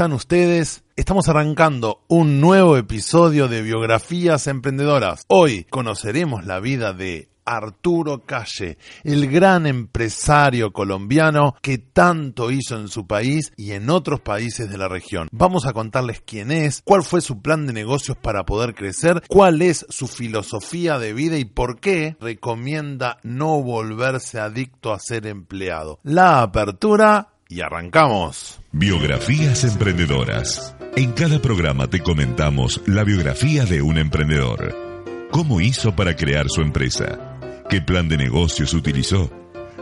están ustedes? Estamos arrancando un nuevo episodio de Biografías Emprendedoras. Hoy conoceremos la vida de Arturo Calle, el gran empresario colombiano que tanto hizo en su país y en otros países de la región. Vamos a contarles quién es, cuál fue su plan de negocios para poder crecer, cuál es su filosofía de vida y por qué recomienda no volverse adicto a ser empleado. La apertura y arrancamos. Biografías emprendedoras. En cada programa te comentamos la biografía de un emprendedor. ¿Cómo hizo para crear su empresa? ¿Qué plan de negocios utilizó?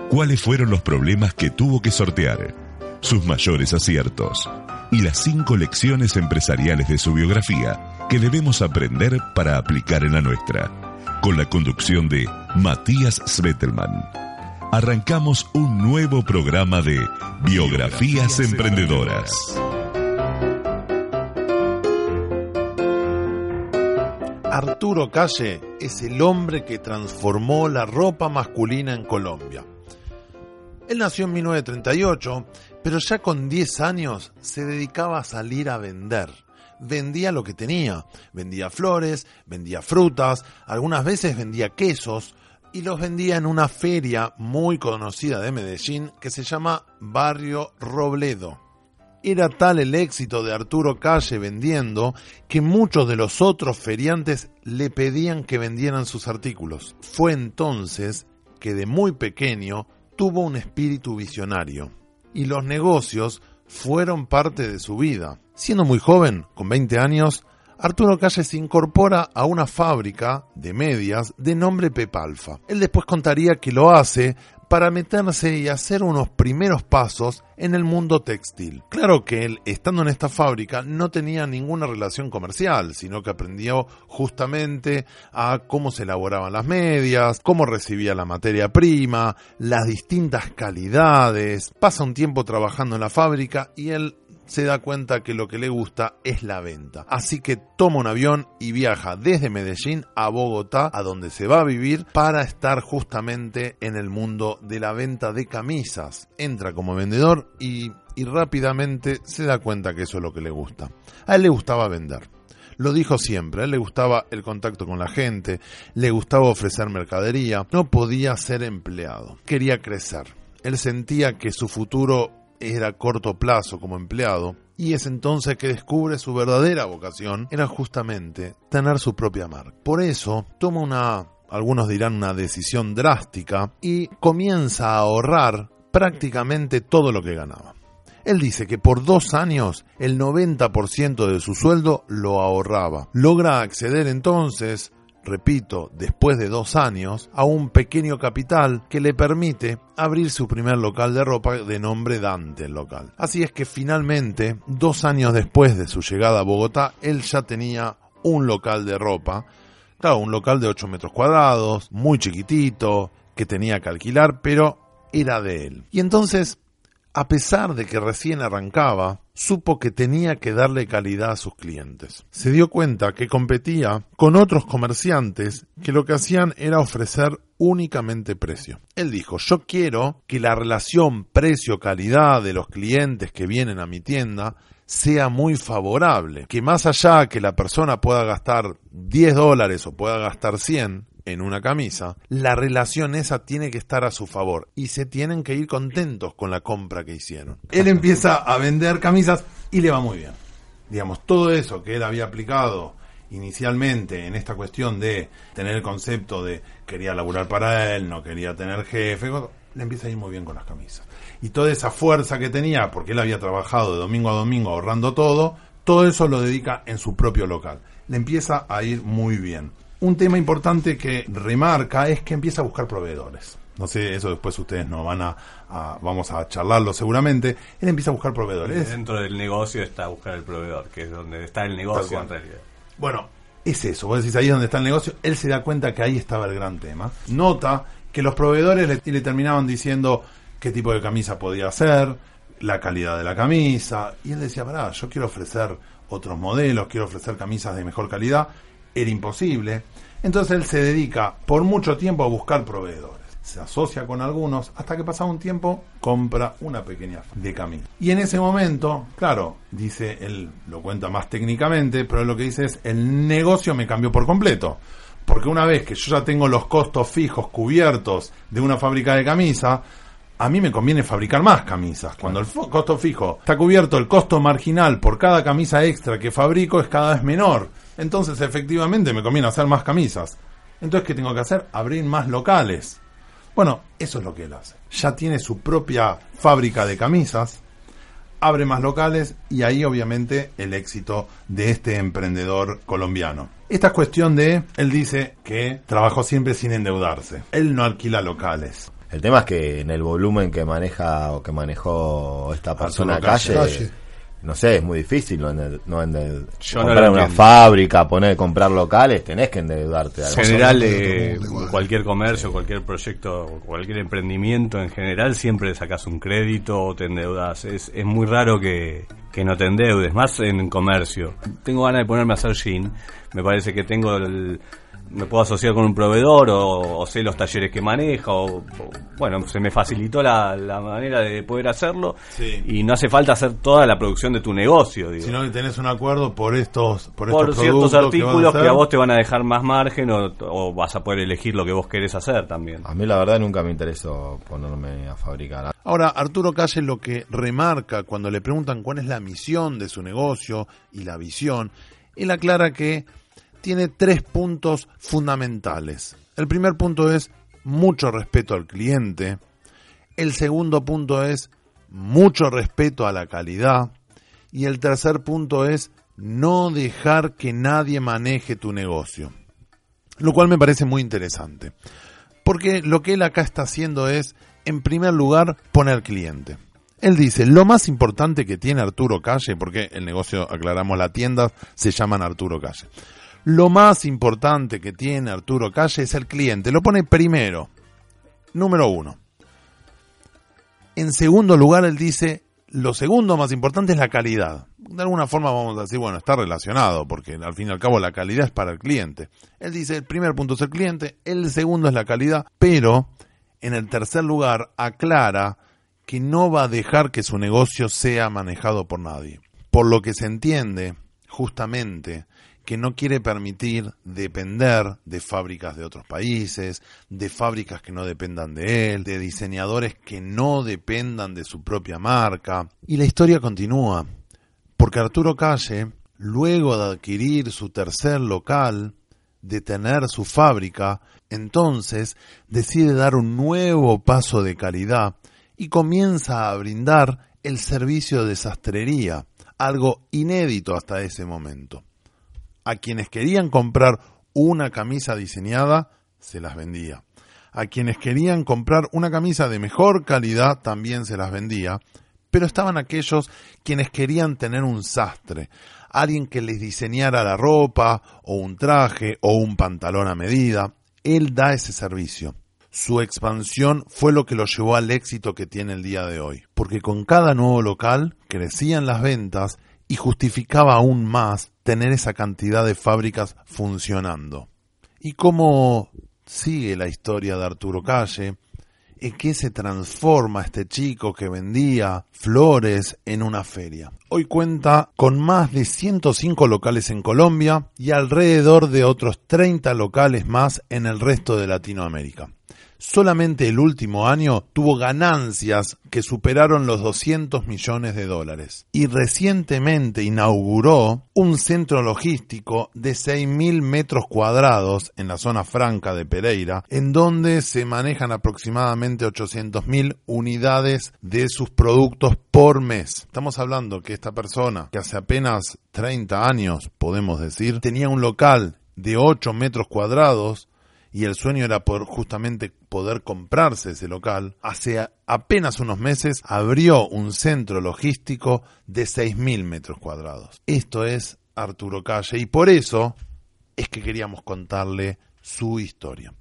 ¿Cuáles fueron los problemas que tuvo que sortear? Sus mayores aciertos. Y las cinco lecciones empresariales de su biografía que debemos aprender para aplicar en la nuestra. Con la conducción de Matías Svetelman. Arrancamos un nuevo programa de Biografías Emprendedoras. Arturo Calle es el hombre que transformó la ropa masculina en Colombia. Él nació en 1938, pero ya con 10 años se dedicaba a salir a vender. Vendía lo que tenía, vendía flores, vendía frutas, algunas veces vendía quesos y los vendía en una feria muy conocida de Medellín que se llama Barrio Robledo. Era tal el éxito de Arturo Calle vendiendo que muchos de los otros feriantes le pedían que vendieran sus artículos. Fue entonces que de muy pequeño tuvo un espíritu visionario y los negocios fueron parte de su vida. Siendo muy joven, con 20 años, Arturo Calle se incorpora a una fábrica de medias de nombre Pepalfa. Él después contaría que lo hace para meterse y hacer unos primeros pasos en el mundo textil. Claro que él, estando en esta fábrica, no tenía ninguna relación comercial, sino que aprendió justamente a cómo se elaboraban las medias, cómo recibía la materia prima, las distintas calidades. Pasa un tiempo trabajando en la fábrica y él se da cuenta que lo que le gusta es la venta. Así que toma un avión y viaja desde Medellín a Bogotá, a donde se va a vivir, para estar justamente en el mundo de la venta de camisas. Entra como vendedor y, rápidamente se da cuenta que eso es lo que le gusta. A él le gustaba vender. Lo dijo siempre, a él le gustaba el contacto con la gente, le gustaba ofrecer mercadería, no podía ser empleado, quería crecer. Él sentía que su futuro era corto plazo como empleado, y es entonces que descubre su verdadera vocación, era justamente tener su propia marca. Por eso toma una, algunos dirán una decisión drástica, y comienza a ahorrar prácticamente todo lo que ganaba. Él dice que por dos años el 90% de su sueldo lo ahorraba. Logra acceder entonces repito, después de dos años, a un pequeño capital que le permite abrir su primer local de ropa de nombre Dante el local. Así es que finalmente, dos años después de su llegada a Bogotá, él ya tenía un local de ropa, claro, un local de 8 metros cuadrados, muy chiquitito, que tenía que alquilar, pero era de él. Y entonces a pesar de que recién arrancaba, supo que tenía que darle calidad a sus clientes. Se dio cuenta que competía con otros comerciantes que lo que hacían era ofrecer únicamente precio. Él dijo, yo quiero que la relación precio-calidad de los clientes que vienen a mi tienda sea muy favorable, que más allá que la persona pueda gastar 10 dólares o pueda gastar 100, en una camisa, la relación esa tiene que estar a su favor y se tienen que ir contentos con la compra que hicieron. Él empieza a vender camisas y le va muy bien. Digamos, todo eso que él había aplicado inicialmente en esta cuestión de tener el concepto de quería laburar para él, no quería tener jefe, le empieza a ir muy bien con las camisas. Y toda esa fuerza que tenía, porque él había trabajado de domingo a domingo ahorrando todo, todo eso lo dedica en su propio local. Le empieza a ir muy bien un tema importante que remarca es que empieza a buscar proveedores. No sé, eso después ustedes no van a, vamos a charlarlo seguramente. Él empieza a buscar proveedores. Dentro del negocio está buscar el proveedor, que es donde está el negocio en realidad. Bueno, es eso. Vos decís ahí es donde está el negocio. Él se da cuenta que ahí estaba el gran tema. Nota que los proveedores le, le terminaban diciendo qué tipo de camisa podía hacer, la calidad de la camisa. Y él decía, pará, yo quiero ofrecer otros modelos, quiero ofrecer camisas de mejor calidad era imposible. Entonces él se dedica por mucho tiempo a buscar proveedores. se asocia con algunos, hasta que pasado un tiempo compra una pequeña de camino. Y en ese momento, claro, dice, él lo cuenta más técnicamente, pero lo que dice es, el negocio me cambió por completo. Porque una vez que yo ya tengo los costos fijos cubiertos de una fábrica de camisa, a mí me conviene fabricar más camisas. Cuando el costo fijo está cubierto, el costo marginal por cada camisa extra que fabrico es cada vez menor. Entonces, efectivamente, me conviene hacer más camisas. Entonces, ¿qué tengo que hacer? Abrir más locales. Bueno, eso es lo que él hace. Ya tiene su propia fábrica de camisas, abre más locales y ahí obviamente el éxito de este emprendedor colombiano. Esta es cuestión de, él dice que trabajó siempre sin endeudarse. Él no alquila locales. El tema es que en el volumen que maneja o que manejó esta persona calle, calle no sé, es muy difícil no, en no, en comprar una fábrica, poner comprar locales, tenés que endeudarte. En general, eh, cualquier comercio, cualquier proyecto, cualquier emprendimiento en general, siempre sacas un crédito o te endeudas. Es, es muy raro que, que no te endeudes, más en comercio. Tengo ganas de ponerme a hacer jean, me parece que tengo el me puedo asociar con un proveedor o, sé los talleres que maneja o, bueno se me facilitó la, manera de poder hacerlo y no hace falta hacer toda la producción de tu negocio digo. sino que tenés un acuerdo por estos por, ciertos artículos que, a vos te van a dejar más margen o, vas a poder elegir lo que vos querés hacer también. A mí la verdad nunca me interesó ponerme a fabricar. Ahora Arturo Calle lo que remarca cuando le preguntan cuál es la misión de su negocio y la visión él aclara que tiene tres puntos fundamentales. El primer punto es mucho respeto al cliente. El segundo punto es mucho respeto a la calidad. Y el tercer punto es no dejar que nadie maneje tu negocio. Lo cual me parece muy interesante. Porque lo que él acá está haciendo es, en primer lugar, poner cliente. Él dice, lo más importante que tiene Arturo Calle, porque el negocio, aclaramos, la tienda se llaman Arturo Calle. Lo más importante que tiene Arturo Calle es el cliente. Lo pone primero. Número uno. En segundo lugar, él dice, lo segundo más importante es la calidad. De alguna forma vamos a decir, bueno, está relacionado, porque al fin y al cabo la calidad es para el cliente. Él dice, el primer punto es el cliente, el segundo es la calidad, pero en el tercer lugar aclara que no va a dejar que su negocio sea manejado por nadie. Por lo que se entiende, justamente, que no quiere permitir depender de fábricas de otros países, de fábricas que no dependan de él, de diseñadores que no dependan de su propia marca. Y la historia continúa, porque Arturo Calle, luego de adquirir su tercer local, de tener su fábrica, entonces decide dar un nuevo paso de calidad y comienza a brindar el servicio de sastrería, algo inédito hasta ese momento a quienes querían comprar una camisa diseñada, se las vendía. A quienes querían comprar una camisa de mejor calidad, también se las vendía. Pero estaban aquellos quienes querían tener un sastre, alguien que les diseñara la ropa, o un traje, o un pantalón a medida. Él da ese servicio. Su expansión fue lo que lo llevó al éxito que tiene el día de hoy, porque con cada nuevo local crecían las ventas y justificaba aún más tener esa cantidad de fábricas funcionando. ¿Y cómo sigue la historia de Arturo Calle? ¿En qué se transforma este chico que vendía flores en una feria? Hoy cuenta con más de 105 locales en Colombia y alrededor de otros 30 locales más en el resto de Latinoamérica solamente el último año tuvo ganancias que superaron los 200 millones de dólares. Y recientemente inauguró un centro logístico de 6.000 metros cuadrados en la zona franca de Pereira, en donde se manejan aproximadamente 800.000 unidades de sus productos por mes. Estamos hablando que esta persona, que hace apenas 30 años, podemos decir, tenía un local de 8 metros cuadrados y el sueño era por justamente poder comprarse ese local, hace apenas unos meses abrió un centro logístico de 6.000 metros cuadrados. Esto es Arturo Calle y por eso es que queríamos contarle su historia.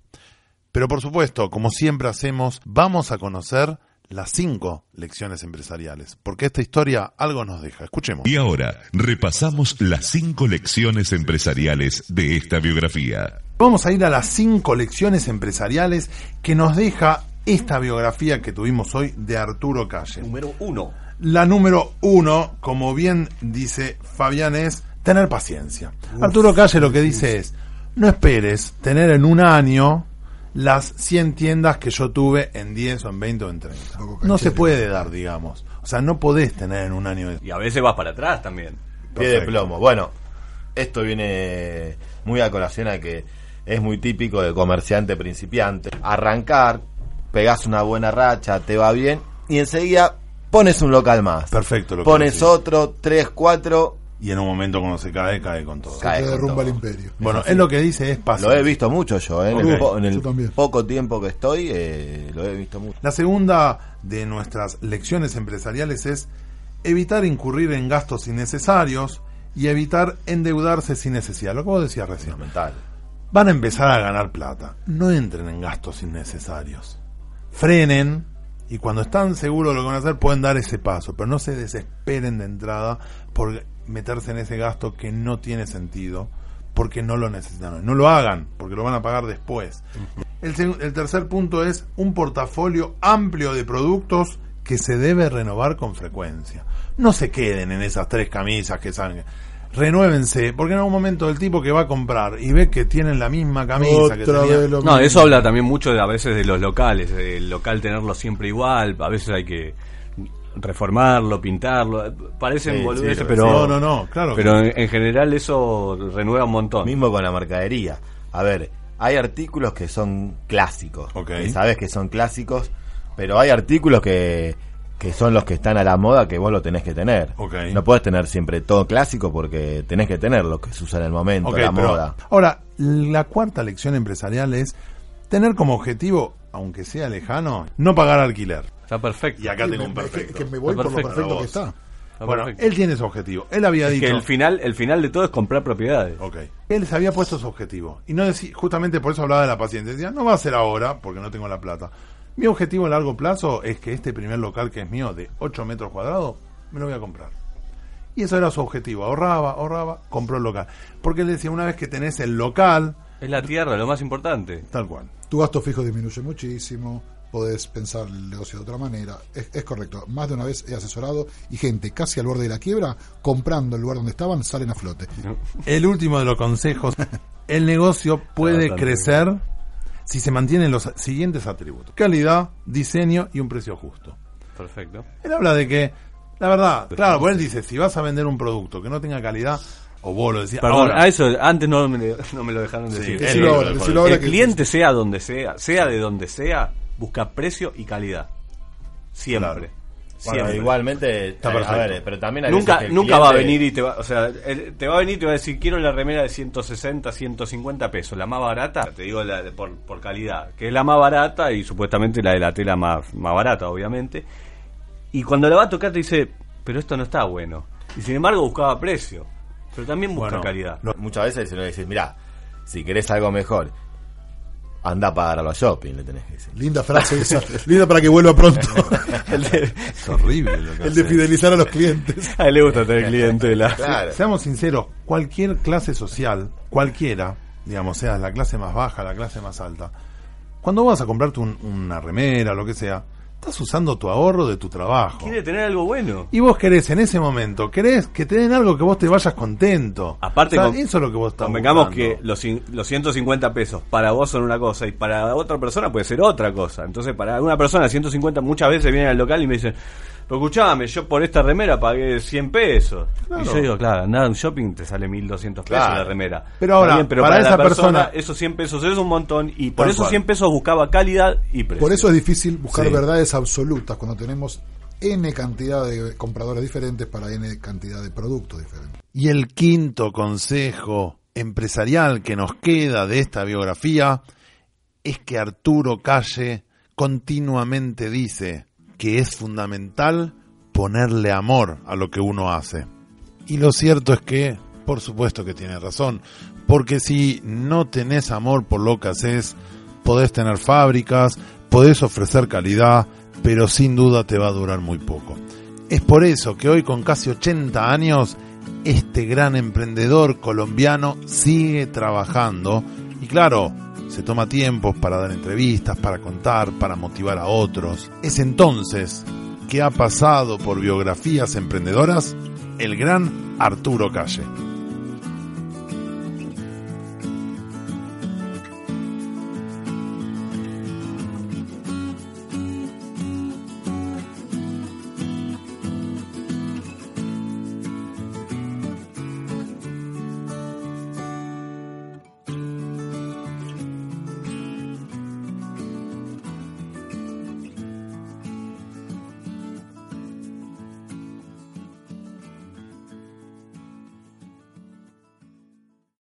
Pero por supuesto, como siempre hacemos, vamos a conocer las cinco lecciones empresariales, porque esta historia algo nos deja. Escuchemos. Y ahora repasamos las cinco lecciones empresariales de esta biografía. Vamos a ir a las cinco lecciones empresariales que nos deja esta biografía que tuvimos hoy de Arturo Calle. Número uno. La número uno, como bien dice Fabián, es tener paciencia. Arturo Calle lo que dice es, no esperes tener en un año las 100 tiendas que yo tuve en 10 o en 20 o en 30. No se puede dar, digamos. O sea, no podés tener en un año. Y a veces vas para atrás también. Pie de plomo. Bueno, esto viene muy a colación a que es muy típico del comerciante principiante. Arrancar, pegás una buena racha, te va bien, y enseguida pones un local más. Perfecto. Lo pones otro, tres, cuatro, y en un momento cuando se cae, cae con todo. Se derrumba el imperio. Bueno, es lo que dice es Lo he visto mucho yo, ¿eh? en el, poco tiempo que estoy, eh, lo he visto mucho. La segunda de nuestras lecciones empresariales es evitar incurrir en gastos innecesarios y evitar endeudarse sin necesidad. Lo que vos decías recién. Fundamental. Van a empezar a ganar plata. No entren en gastos innecesarios. Frenen y cuando están seguros de lo que van a hacer pueden dar ese paso, pero no se desesperen de entrada por meterse en ese gasto que no tiene sentido porque no lo necesitan. No lo hagan porque lo van a pagar después. El, el tercer punto es un portafolio amplio de productos que se debe renovar con frecuencia. No se queden en esas tres camisas que saben renuévense, porque en algún momento el tipo que va a comprar y ve que tienen la misma camisa que tenía... No, eso habla también mucho de, a veces de los locales, el local tenerlo siempre igual, a veces hay que reformarlo, pintarlo, parecen boludeces, pero no, no, no, claro. Pero en, general eso renueva un montón. Mismo con la mercadería. A ver, hay artículos que son clásicos, okay. sabes que son clásicos, pero hay artículos que que son los que están a la moda que vos lo tenés que tener. No puedes tener siempre todo clásico porque tenés que tener lo que se usa en el momento, la moda. Ahora, la cuarta lección empresarial es tener como objetivo, aunque sea lejano, no pagar alquiler. Está perfecto. Y acá tengo un perfecto. Que, me voy por lo perfecto que está. bueno, él tiene su objetivo. Él había dicho. Que el final, el final de todo es comprar propiedades. Ok. Él se había puesto su objetivo. Y no decía, justamente por eso hablaba de la paciencia. Decía, no va a ser ahora, porque no tengo la plata. Mi objetivo a largo plazo es que este primer local que es mío, de 8 metros cuadrados, me lo voy a comprar. Y eso era su objetivo. Ahorraba, ahorraba, compró el local. Porque él decía, una vez que tenés el local. Es la tierra, lo más importante. Tal cual. Tu gasto fijo disminuye muchísimo. Podés pensar el negocio de otra manera. Es, correcto. Más de una vez he asesorado y gente casi al borde de la quiebra, comprando el lugar donde estaban, salen a flote. El último de los consejos. El negocio puede crecer si se mantienen los siguientes atributos. Calidad, diseño y un precio justo. Perfecto. Él habla de que, la verdad, claro, pues él dice, si vas a vender un producto que no tenga calidad, o vos lo decías. Perdón, a eso antes no me, no me lo dejaron decir. el cliente sea donde sea, sea de donde sea, busca precio y calidad. Siempre igualmente, está eh, pero también nunca, nunca va a venir y te va, o sea, te va a venir y te va a decir quiero la remera de 160, 150 pesos, la más barata, te digo la por, por calidad, que es la más barata y supuestamente la de la tela más, más barata, obviamente. Y cuando la va a tocar te dice, pero esto no está bueno. Y sin embargo buscaba precio, pero también busca calidad. Muchas veces se lo dices, mira, si querés algo mejor anda para los shopping, le tenés que decir. Linda frase esa, linda para que vuelva pronto. es horrible lo El de fidelizar a los clientes. A él le gusta tener clientela. Claro. Seamos sinceros, cualquier clase social, cualquiera, digamos, sea la clase más baja, la clase más alta, cuando vas a comprarte una remera, lo que sea, estás usando tu ahorro de tu trabajo. Quiere tener algo bueno. Y vos querés en ese momento, querés que te den algo que vos te vayas contento. Aparte, eso es lo que vos estás Convengamos que los, los 150 pesos para vos son una cosa y para otra persona puede ser otra cosa. Entonces, para una persona 150 muchas veces viene al local y me dicen, pero escuchame, yo por esta remera pagué 100 pesos. Y yo digo, claro, nada, en shopping te sale 1200 pesos la remera. Pero ahora, para, esa persona, esos 100 pesos es un montón y por esos 100 pesos buscaba calidad y precio. Por eso es difícil buscar verdades absolutas cuando tenemos N cantidad de compradores diferentes para N cantidad de productos diferentes. Y el quinto consejo empresarial que nos queda de esta biografía es que Arturo Calle continuamente dice, que es fundamental ponerle amor a lo que uno hace. Y lo cierto es que, por supuesto que tiene razón, porque si no tenés amor por lo que haces, podés tener fábricas, podés ofrecer calidad, pero sin duda te va a durar muy poco. Es por eso que hoy con casi 80 años, este gran emprendedor colombiano sigue trabajando y claro, se toma tiempos para dar entrevistas, para contar, para motivar a otros. Es entonces que ha pasado por biografías emprendedoras el gran Arturo Calle.